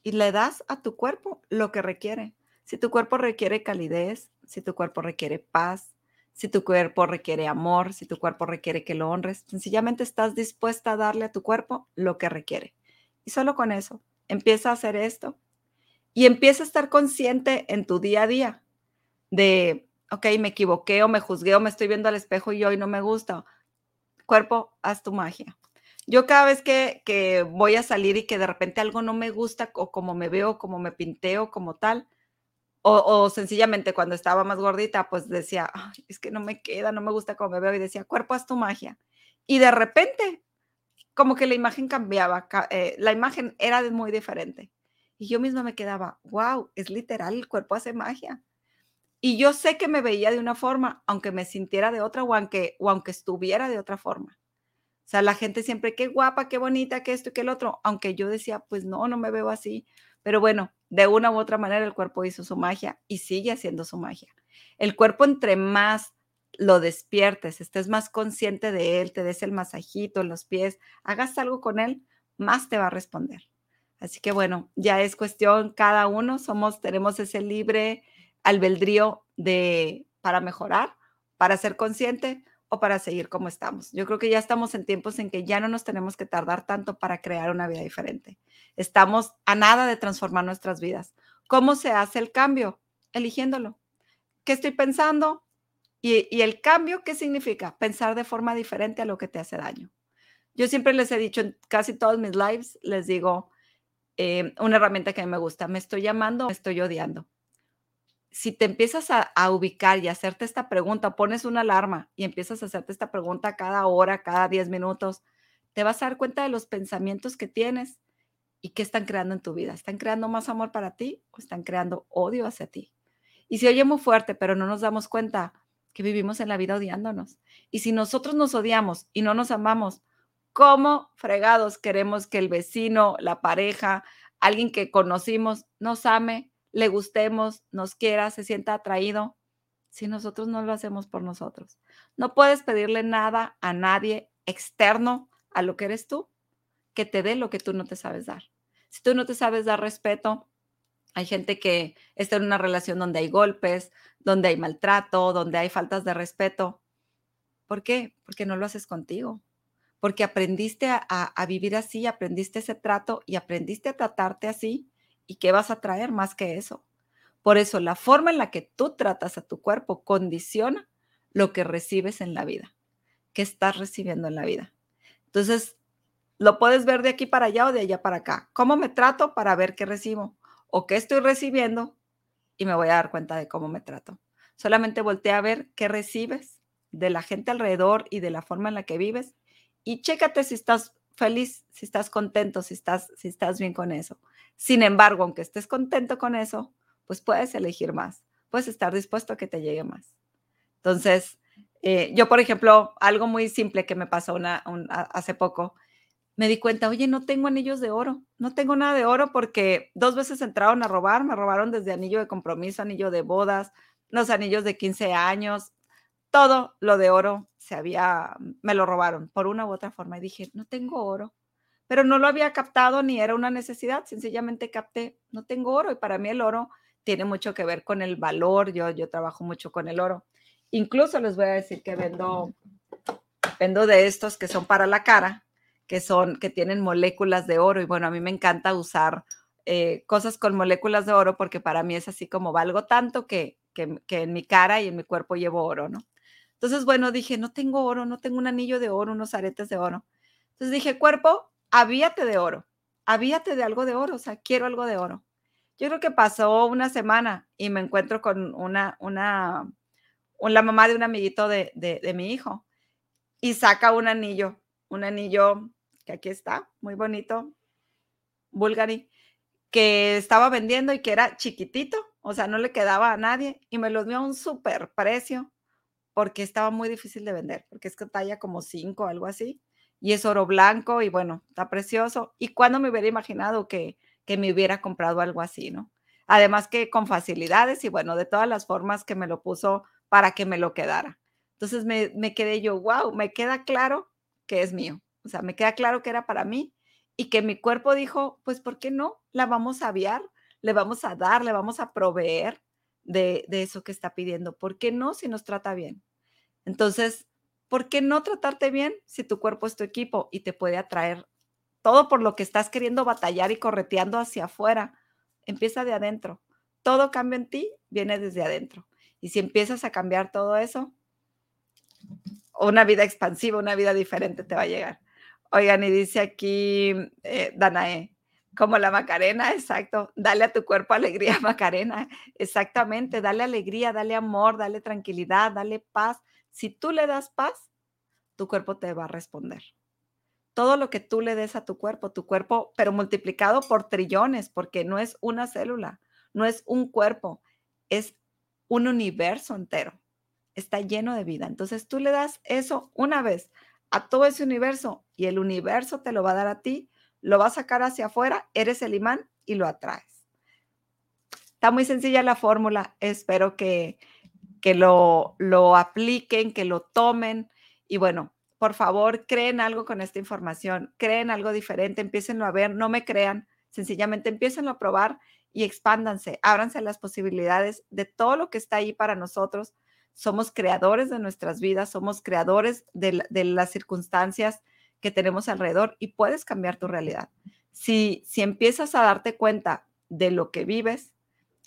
Y le das a tu cuerpo lo que requiere. Si tu cuerpo requiere calidez, si tu cuerpo requiere paz, si tu cuerpo requiere amor, si tu cuerpo requiere que lo honres, sencillamente estás dispuesta a darle a tu cuerpo lo que requiere. Y solo con eso empieza a hacer esto y empieza a estar consciente en tu día a día de, ok, me equivoqué o me juzgué o me estoy viendo al espejo y hoy no me gusta. Cuerpo, haz tu magia. Yo cada vez que, que voy a salir y que de repente algo no me gusta o como me veo, como me pinteo, como tal, o, sencillamente cuando estaba más gordita, pues decía, es que no me queda, no me gusta como me veo y decía, cuerpo, haz tu magia. Y de repente como que la imagen cambiaba, eh, la imagen era muy diferente. Y yo misma me quedaba, wow, es literal, el cuerpo hace magia. Y yo sé que me veía de una forma, aunque me sintiera de otra o aunque, o aunque estuviera de otra forma. O sea, la gente siempre, qué guapa, qué bonita, qué esto y qué el otro, aunque yo decía, pues no, no me veo así. Pero bueno, de una u otra manera el cuerpo hizo su magia y sigue haciendo su magia. El cuerpo entre más lo despiertes, estés más consciente de él, te des el masajito en los pies, hagas algo con él, más te va a responder. Así que bueno, ya es cuestión, cada uno somos, tenemos ese libre albedrío de para mejorar, para ser consciente o para seguir como estamos. Yo creo que ya estamos en tiempos en que ya no nos tenemos que tardar tanto para crear una vida diferente. Estamos a nada de transformar nuestras vidas. ¿Cómo se hace el cambio? Eligiéndolo. ¿Qué estoy pensando? Y, el cambio, ¿qué significa? Pensar de forma diferente a lo que te hace daño. Yo siempre les he dicho en casi todos mis lives, les digo eh, una herramienta que a mí me gusta, me estoy llamando, me estoy odiando. Si te empiezas a, ubicar y hacerte esta pregunta, pones una alarma y empiezas a hacerte esta pregunta cada hora, cada 10 minutos, te vas a dar cuenta de los pensamientos que tienes y qué están creando en tu vida. ¿Están creando más amor para ti o están creando odio hacia ti? Y se oye muy fuerte, pero no nos damos cuenta que vivimos en la vida odiándonos. Y si nosotros nos odiamos y no nos amamos, ¿cómo fregados queremos que el vecino, la pareja, alguien que conocimos nos ame, le gustemos, nos quiera, se sienta atraído, si nosotros no lo hacemos por nosotros. No puedes pedirle nada a nadie externo a lo que eres tú, que te dé lo que tú no te sabes dar. Si tú no te sabes dar respeto, hay gente que está en una relación donde hay golpes, donde hay maltrato, donde hay faltas de respeto. ¿Por qué? Porque no lo haces contigo. Porque aprendiste a, a vivir así, aprendiste ese trato y aprendiste a tratarte así ¿Y qué vas a traer más que eso? Por eso la forma en la que tú tratas a tu cuerpo condiciona lo que recibes en la vida, qué estás recibiendo en la vida. Entonces, lo puedes ver de aquí para allá o de allá para acá. ¿Cómo me trato para ver qué recibo? ¿O qué estoy recibiendo? Y me voy a dar cuenta de cómo me trato. Solamente voltea a ver qué recibes de la gente alrededor y de la forma en la que vives y chécate si estás feliz, si estás contento, si estás, si estás bien con eso. Sin embargo, aunque estés contento con eso, pues puedes elegir más, puedes estar dispuesto a que te llegue más. Entonces, eh, yo, por ejemplo, algo muy simple que me pasó una, hace poco, me di cuenta, oye, no tengo anillos de oro, no tengo nada de oro porque dos veces entraron a robar, me robaron desde anillo de compromiso, anillo de bodas, los anillos de 15 años, todo lo de oro se había, me lo robaron por una u otra forma y dije, no tengo oro pero no lo había captado ni era una necesidad, sencillamente capté, no tengo oro y para mí el oro tiene mucho que ver con el valor, yo, yo trabajo mucho con el oro. Incluso les voy a decir que vendo, vendo de estos que son para la cara, que son, que tienen moléculas de oro y bueno, a mí me encanta usar eh, cosas con moléculas de oro porque para mí es así como valgo tanto que, que, que en mi cara y en mi cuerpo llevo oro, ¿no? Entonces, bueno, dije, no tengo oro, no tengo un anillo de oro, unos aretes de oro. Entonces dije, cuerpo, avíate de oro, avíate de algo de oro, o sea, quiero algo de oro. Yo creo que pasó una semana y me encuentro con una, una, la mamá de un amiguito de, de, mi hijo y saca un anillo, un anillo que aquí está, muy bonito, Bulgari, que estaba vendiendo y que era chiquitito, o sea, no le quedaba a nadie y me lo dio a un súper precio porque estaba muy difícil de vender, porque es que talla como 5 algo así y es oro blanco y bueno, está precioso. ¿Y cuándo me hubiera imaginado que, que me hubiera comprado algo así, no? Además que con facilidades y bueno, de todas las formas que me lo puso para que me lo quedara. Entonces me, me quedé yo, wow, me queda claro que es mío. O sea, me queda claro que era para mí y que mi cuerpo dijo, pues, ¿por qué no? La vamos a aviar, le vamos a dar, le vamos a proveer de, de eso que está pidiendo. ¿Por qué no si nos trata bien? Entonces, ¿por qué no tratarte bien si tu cuerpo es tu equipo y te puede atraer todo por lo que estás queriendo batallar y correteando hacia afuera? Empieza de adentro. Todo cambio en ti viene desde adentro. Y si empiezas a cambiar todo eso, una vida expansiva, una vida diferente te va a llegar. Oigan, y dice aquí eh, Danae, como la Macarena, exacto. Dale a tu cuerpo alegría, [LAUGHS] Macarena. Exactamente, dale alegría, dale amor, dale tranquilidad, dale paz. Si tú le das paz, tu cuerpo te va a responder. Todo lo que tú le des a tu cuerpo, tu cuerpo, pero multiplicado por trillones, porque no es una célula, no es un cuerpo, es un universo entero. Está lleno de vida. Entonces tú le das eso una vez a todo ese universo y el universo te lo va a dar a ti, lo va a sacar hacia afuera, eres el imán y lo atraes. Está muy sencilla la fórmula. Espero que, que lo, lo apliquen, que lo tomen. Y bueno, por favor, creen algo con esta información, creen algo diferente, empiecenlo a ver, no me crean, sencillamente empiecenlo a probar y expándanse, ábranse las posibilidades de todo lo que está ahí para nosotros. Somos creadores de nuestras vidas, somos creadores de, de las circunstancias que tenemos alrededor y puedes cambiar tu realidad. Si, si empiezas a darte cuenta de lo que vives,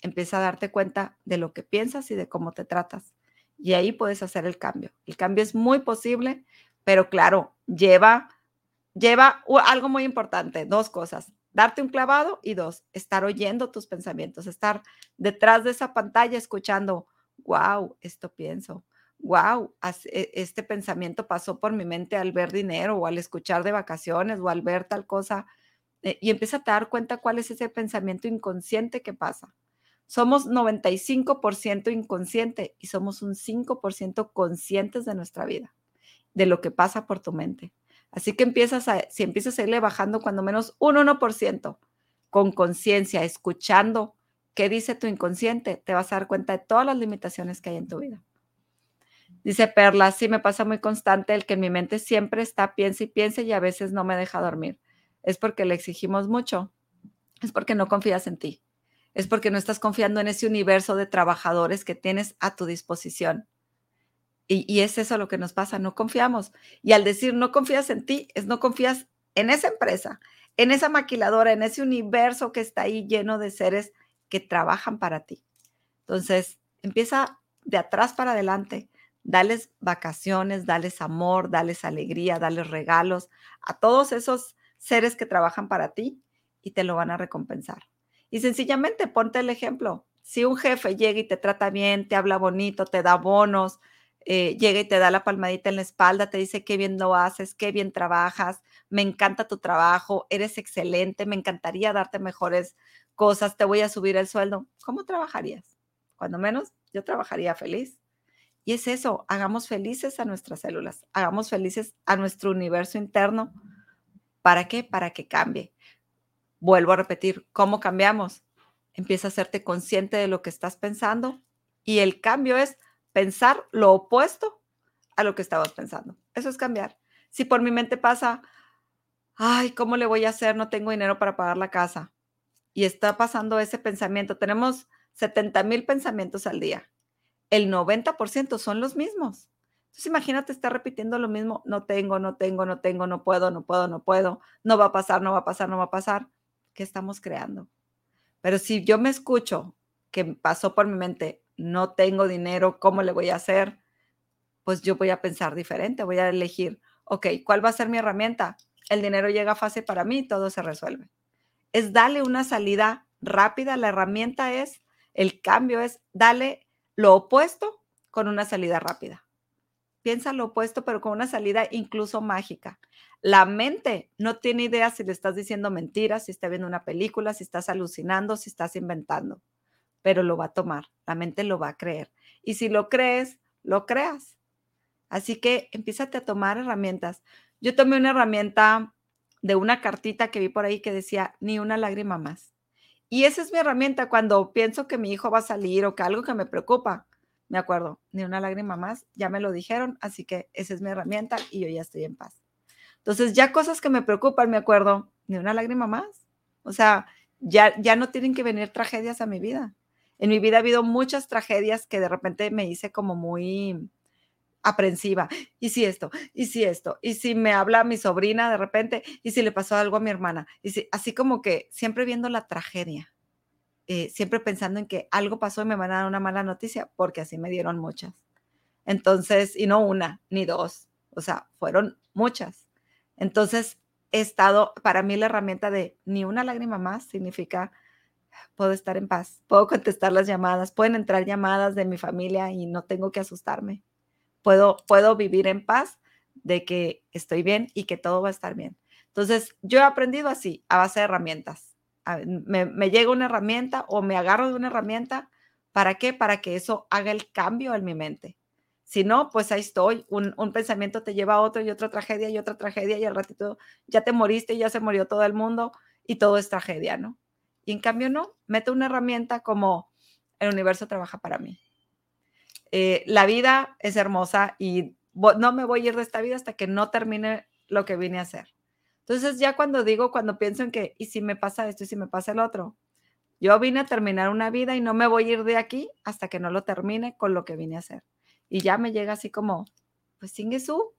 empieza a darte cuenta de lo que piensas y de cómo te tratas. Y ahí puedes hacer el cambio. El cambio es muy posible, pero claro, lleva, lleva algo muy importante, dos cosas. darte un clavado y dos, estar oyendo tus pensamientos, estar detrás de esa pantalla escuchando, wow, esto pienso, wow, e, este pensamiento pasó por mi mente al ver dinero o al escuchar de vacaciones o al ver tal cosa. Eh, y empieza a dar cuenta cuál es ese pensamiento inconsciente que pasa. Somos 95% inconsciente y somos un 5% conscientes de nuestra vida, de lo que pasa por tu mente. Así que empiezas a, si empiezas a irle bajando cuando menos un 1% con conciencia, escuchando qué dice tu inconsciente, te vas a dar cuenta de todas las limitaciones que hay en tu vida. Dice Perla, sí me pasa muy constante el que en mi mente siempre está, piensa y piensa y a veces no me deja dormir. Es porque le exigimos mucho, es porque no confías en ti es porque no estás confiando en ese universo de trabajadores que tienes a tu disposición. Y, es eso lo que nos pasa, no confiamos. Y al decir no confías en ti, es no confías en esa empresa, en esa maquiladora, en ese universo que está ahí lleno de seres que trabajan para ti. Entonces, empieza de atrás para adelante. Dales vacaciones, dales amor, dales alegría, dales regalos a todos esos seres que trabajan para ti y te lo van a recompensar. Y sencillamente ponte el ejemplo. Si un jefe llega y te trata bien, te habla bonito, te da bonos, eh, llega y te da la palmadita en la espalda, te dice qué bien lo haces, qué bien trabajas, me encanta tu trabajo, eres excelente, me encantaría darte mejores cosas, te voy a subir el sueldo. ¿Cómo trabajarías? Cuando menos, yo trabajaría feliz. Y es eso, hagamos felices a nuestras células, hagamos felices a nuestro universo interno. ¿Para qué? Para que cambie. Vuelvo a repetir, ¿cómo cambiamos? Empieza a hacerte consciente de lo que estás pensando y el cambio es pensar lo opuesto a lo que estabas pensando. Eso es cambiar. Si por mi mente pasa, ay, ¿cómo le voy a hacer? No tengo dinero para pagar la casa. Y está pasando ese pensamiento. Tenemos 70 mil pensamientos al día. El 90% son los mismos. Entonces imagínate estar repitiendo lo mismo, no tengo, no tengo, no tengo, no puedo, no puedo, no puedo, no va a pasar, no va a pasar, no va a pasar que estamos creando. Pero si yo me escucho que pasó por mi mente, no tengo dinero, ¿cómo le voy a hacer? Pues yo voy a pensar diferente, voy a elegir, ok, ¿cuál va a ser mi herramienta? El dinero llega fácil para mí, todo se resuelve. Es darle una salida rápida, la herramienta es, el cambio es, darle lo opuesto con una salida rápida piensa lo opuesto, pero con una salida incluso mágica. La mente no tiene idea si le estás diciendo mentiras, si está viendo una película, si estás alucinando, si estás inventando, pero lo va a tomar, la mente lo va a creer. Y si lo crees, lo creas. Así que empiezate a tomar herramientas. Yo tomé una herramienta de una cartita que vi por ahí que decía, ni una lágrima más. Y esa es mi herramienta cuando pienso que mi hijo va a salir o que algo que me preocupa me acuerdo, ni una lágrima más, ya me lo dijeron, así que esa es mi herramienta y yo ya estoy en paz. Entonces, ya cosas que me preocupan, me acuerdo, ni una lágrima más. O sea, ya, ya no tienen que venir tragedias a mi vida. En mi vida ha habido muchas tragedias que de repente me hice como muy aprensiva. ¿Y si esto? ¿Y si esto? ¿Y si me habla mi sobrina de repente? ¿Y si le pasó algo a mi hermana? Y si, así como que siempre viendo la tragedia. Eh, siempre pensando en que algo pasó y me van a dar una mala noticia, porque así me dieron muchas. Entonces, y no una, ni dos, o sea, fueron muchas. Entonces, he estado, para mí la herramienta de ni una lágrima más significa, puedo estar en paz, puedo contestar las llamadas, pueden entrar llamadas de mi familia y no tengo que asustarme. Puedo, puedo vivir en paz de que estoy bien y que todo va a estar bien. Entonces, yo he aprendido así, a base de herramientas me, llega una herramienta o me agarro de una herramienta. ¿Para qué? Para que eso haga el cambio en mi mente. Si no, pues ahí estoy. Un, pensamiento te lleva a otro y otra tragedia y otra tragedia y al ratito ya te moriste y ya se murió todo el mundo y todo es tragedia, ¿no? Y en cambio no, meto una herramienta como el universo trabaja para mí. Eh, la vida es hermosa y no me voy a ir de esta vida hasta que no termine lo que vine a hacer. Entonces ya cuando digo, cuando pienso en que, ¿y si me pasa esto y si me pasa el otro? Yo vine a terminar una vida y no me voy a ir de aquí hasta que no lo termine con lo que vine a hacer. Y ya me llega así como, pues su,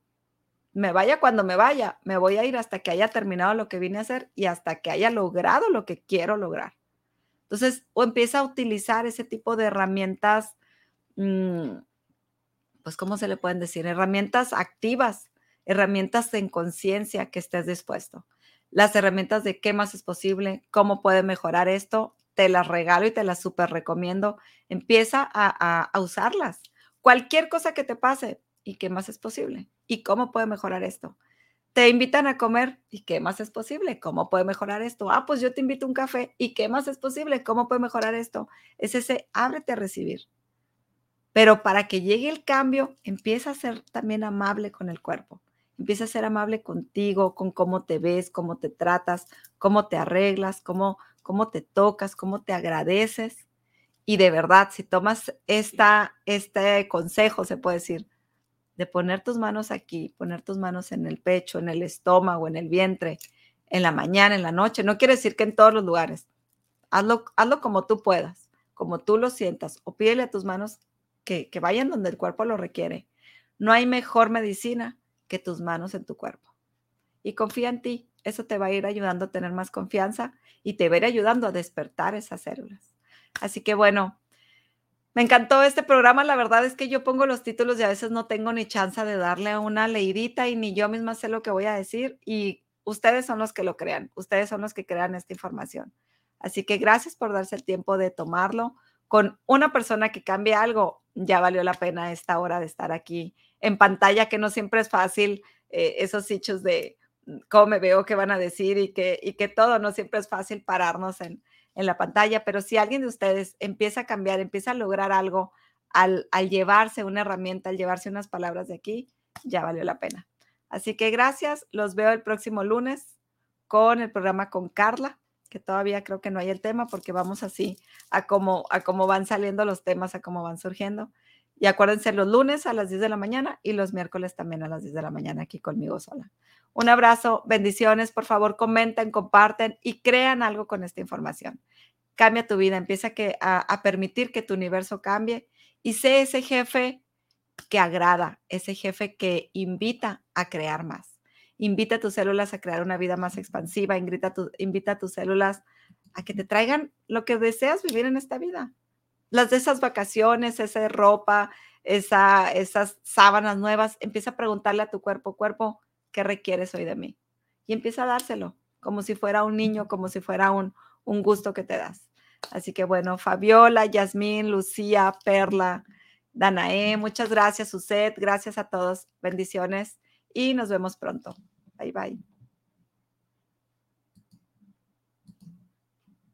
me vaya cuando me vaya, me voy a ir hasta que haya terminado lo que vine a hacer y hasta que haya logrado lo que quiero lograr. Entonces, o empieza a utilizar ese tipo de herramientas, pues, ¿cómo se le pueden decir? Herramientas activas herramientas en conciencia que estés dispuesto. las herramientas de qué más es posible, cómo puede mejorar esto, te las regalo y te las súper recomiendo. Empieza a, usarlas. Cualquier cosa que te pase y qué más es posible y cómo puede mejorar esto. Te invitan a comer y qué más es posible, cómo puede mejorar esto. Ah, pues yo te invito a un café y qué más es posible, cómo puede mejorar esto. Es ese ábrete a recibir. Pero para que llegue el cambio, empieza a ser también amable con el cuerpo. Empieza a ser amable contigo, con cómo te ves, cómo te tratas, cómo te arreglas, cómo, cómo te tocas, cómo te agradeces. Y de verdad, si tomas esta, este consejo, se puede decir, de poner tus manos aquí, poner tus manos en el pecho, en el estómago, en el vientre, en la mañana, en la noche, no quiere decir que en todos los lugares. Hazlo, hazlo como tú puedas, como tú lo sientas, o pídele a tus manos que, vayan donde el cuerpo lo requiere. No hay mejor medicina que tus manos en tu cuerpo. Y confía en ti. Eso te va a ir ayudando a tener más confianza y te va a ir ayudando a despertar esas células. Así que bueno, me encantó este programa. La verdad es que yo pongo los títulos y a veces no tengo ni chance de darle una leidita y ni yo misma sé lo que voy a decir. Y ustedes son los que lo crean. Ustedes son los que crean esta información. Así que gracias por darse el tiempo de tomarlo. Con una persona que cambie algo, ya valió la pena esta hora de estar aquí en pantalla, que no siempre es fácil eh, esos hechos de mm, cómo me veo, qué van a decir y que, y que todo, no siempre es fácil pararnos en, en la pantalla, pero si alguien de ustedes empieza a cambiar, empieza a lograr algo al, al llevarse una herramienta, al llevarse unas palabras de aquí, ya valió la pena. Así que gracias, los veo el próximo lunes con el programa con Carla, que todavía creo que no hay el tema porque vamos así a cómo, a cómo van saliendo los temas, a cómo van surgiendo. Y acuérdense los lunes a las 10 de la mañana y los miércoles también a las 10 de la mañana aquí conmigo sola. Un abrazo, bendiciones, por favor comenten, comparten y crean algo con esta información. Cambia tu vida, empieza a permitir que tu universo cambie y sé ese jefe que agrada, ese jefe que invita a crear más. Invita a tus células a crear una vida más expansiva, invita a, invita a tus células a que te traigan lo que deseas vivir en esta vida las de esas vacaciones, esa ropa, esa, esas sábanas nuevas, empieza a preguntarle a tu cuerpo, cuerpo, ¿qué requieres hoy de mí? Y empieza a dárselo, como si fuera un niño, como si fuera un, un gusto que te das. Así que bueno, Fabiola, Yasmín, Lucía, Perla, Danae, muchas gracias, Suset, gracias a todos, bendiciones y nos vemos pronto. Bye bye.